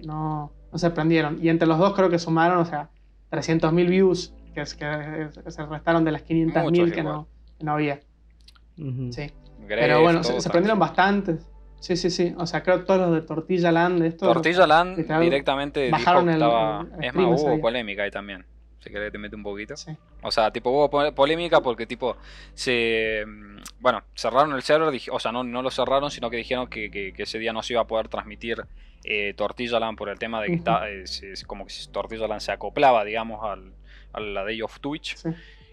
no, no, se prendieron. Y entre los dos creo que sumaron, o sea, 300.000 views que, que, se restaron de las 500.000 que no, no, había. Sí. Pero bueno, se, se prendieron bastantes. Sí, sí, sí. O sea, creo que todos los de Tortilla Land. Esto, Tortilla Land directamente bajaron dijo que estaba. es más, hubo polémica ahí también. Si querés te mete un poquito. Sí. O sea, tipo, hubo polémica porque, tipo, se. Bueno, cerraron el server. O sea, no, no lo cerraron, sino que dijeron que, que, ese día no se iba a poder transmitir eh, Tortilla Land por el tema de que está, eh, como que Tortilla Land se acoplaba, digamos, al, a la Day of Twitch. Sí.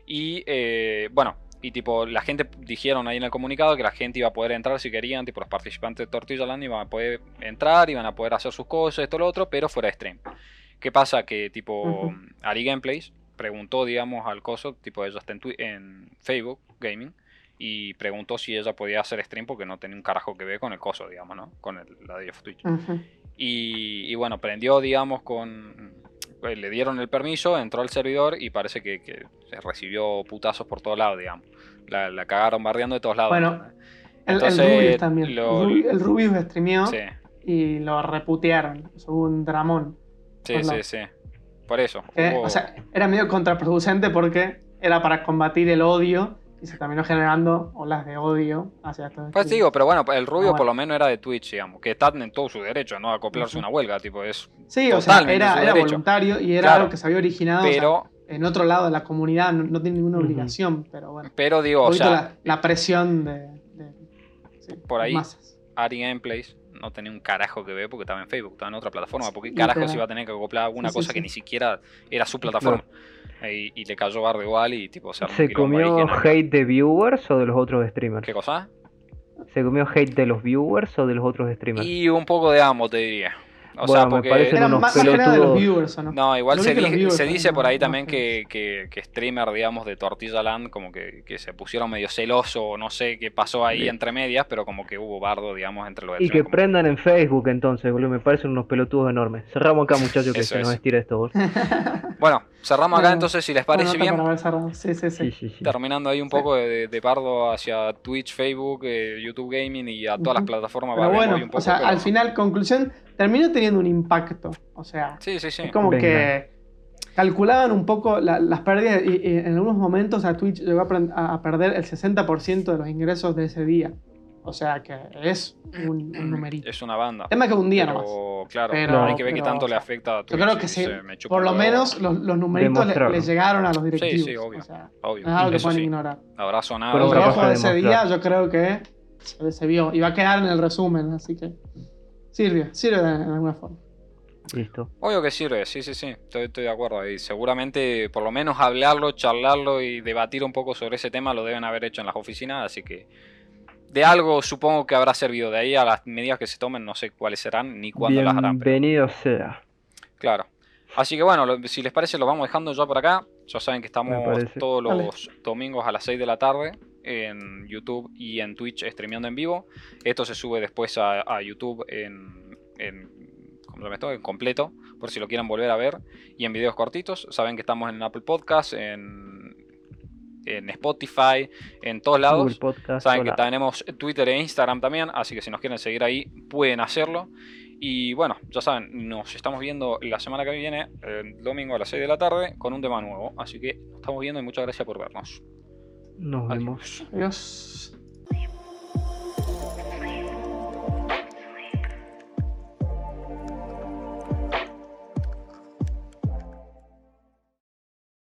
Y, eh, bueno, y tipo, la gente dijeron ahí en el comunicado que la gente iba a poder entrar si querían, tipo los participantes de Tortilla Land iban a poder entrar, iban a poder hacer sus cosas, esto, lo otro, pero fuera de stream. ¿Qué pasa? Que tipo, Ari Gameplays preguntó, digamos, al coso, tipo ella está en, Facebook Gaming, y preguntó si ella podía hacer stream porque no tenía un carajo que ver con el coso, digamos, ¿no? Con el, la de Twitch. y, y, bueno, prendió, digamos, con le dieron el permiso, entró al servidor y parece que, se recibió putazos por todos lados, digamos. La, cagaron bardeando de todos lados. Bueno, el, Rubius también. el, Rubius streameó y lo reputearon. hubo un dramón. Sí, sí, sí. Por eso. O sea, era medio contraproducente porque era para combatir el odio y se terminó generando olas de odio hacia estos Pues digo, pero bueno, el rubio por lo menos era de Twitch, digamos, que está en todo su derecho, ¿no? A acoplarse una huelga, tipo, es. Sí, o sea, era, voluntario y era algo que se había originado. Pero. en otro lado de la comunidad no, tiene ninguna obligación, pero bueno. Pero digo, o sea. La, presión de. por ahí, Ari Gameplays no tenía un carajo que ver porque estaba en Facebook, estaba en otra plataforma. porque carajo se iba a tener que acoplar alguna cosa que ni siquiera era su plataforma? Y, le cayó barro igual y tipo, ¿Se comió hate de viewers o de los otros streamers? ¿Qué cosa? ¿Se comió hate de los viewers o de los otros streamers? Y un poco de ambos, te diría. O sea, porque... me unos más, pelotudos. viewers, ¿no? no, igual se, se dice por ahí también que, que, que, streamer, digamos, de Tortilla Land, como que, que se pusieron medio celoso, no sé qué pasó ahí entre medias, pero como que hubo bardo, digamos, entre los Y que prendan en Facebook entonces, boludo, me parecen unos pelotudos enormes. Cerramos acá, muchachos, que se nos estira esto, boludo. bueno, cerramos acá entonces, si les parece bien. Sí, sí, sí. Terminando ahí un poco de, de, bardo hacia Twitch, Facebook, eh, YouTube Gaming y a todas las plataformas. Pero bueno, un poco, o sea, al final, conclusión terminó teniendo un impacto. O sea, es como que calculaban un poco las pérdidas y, en algunos momentos a Twitch llegó a, perder el 60% de los ingresos de ese día. O sea que es un, numerito. Es una banda. Es más que un día pero, nomás. Claro, pero, hay que ver qué tanto le afecta a Twitch. Yo creo que sí. Por lo menos los, numeritos le, llegaron a los directivos. Sí, sí, obvio. O sea, obvio. No es algo que pueden ignorar. Habrá sonado. Pero el trabajo de ese día yo creo que se, vio. Y va a quedar en el resumen, así que... Sirve, sirve de, alguna forma. Listo. Obvio que sirve, sí, sí, sí, estoy, de acuerdo. Y seguramente, por lo menos hablarlo, charlarlo y debatir un poco sobre ese tema lo deben haber hecho en las oficinas, así que de algo supongo que habrá servido. De ahí a las medidas que se tomen, no sé cuáles serán ni cuándo las harán. Bienvenido sea. Claro. Así que bueno, si les parece, lo vamos dejando ya por acá. Ya saben que estamos todos los domingos a las 6 de la tarde en YouTube y en Twitch streameando en vivo. Esto se sube después a, YouTube en, en, en completo, por si lo quieren volver a ver. Y en videos cortitos. Saben que estamos en Apple Podcast, en, en Spotify, en todos lados. saben que tenemos Twitter e Instagram también, así que si nos quieren seguir ahí pueden hacerlo. Y bueno, ya saben, nos estamos viendo la semana que viene, el domingo a las 6 de la tarde, con un tema nuevo. Así que nos estamos viendo y muchas gracias por vernos. Nos vemos. Adiós.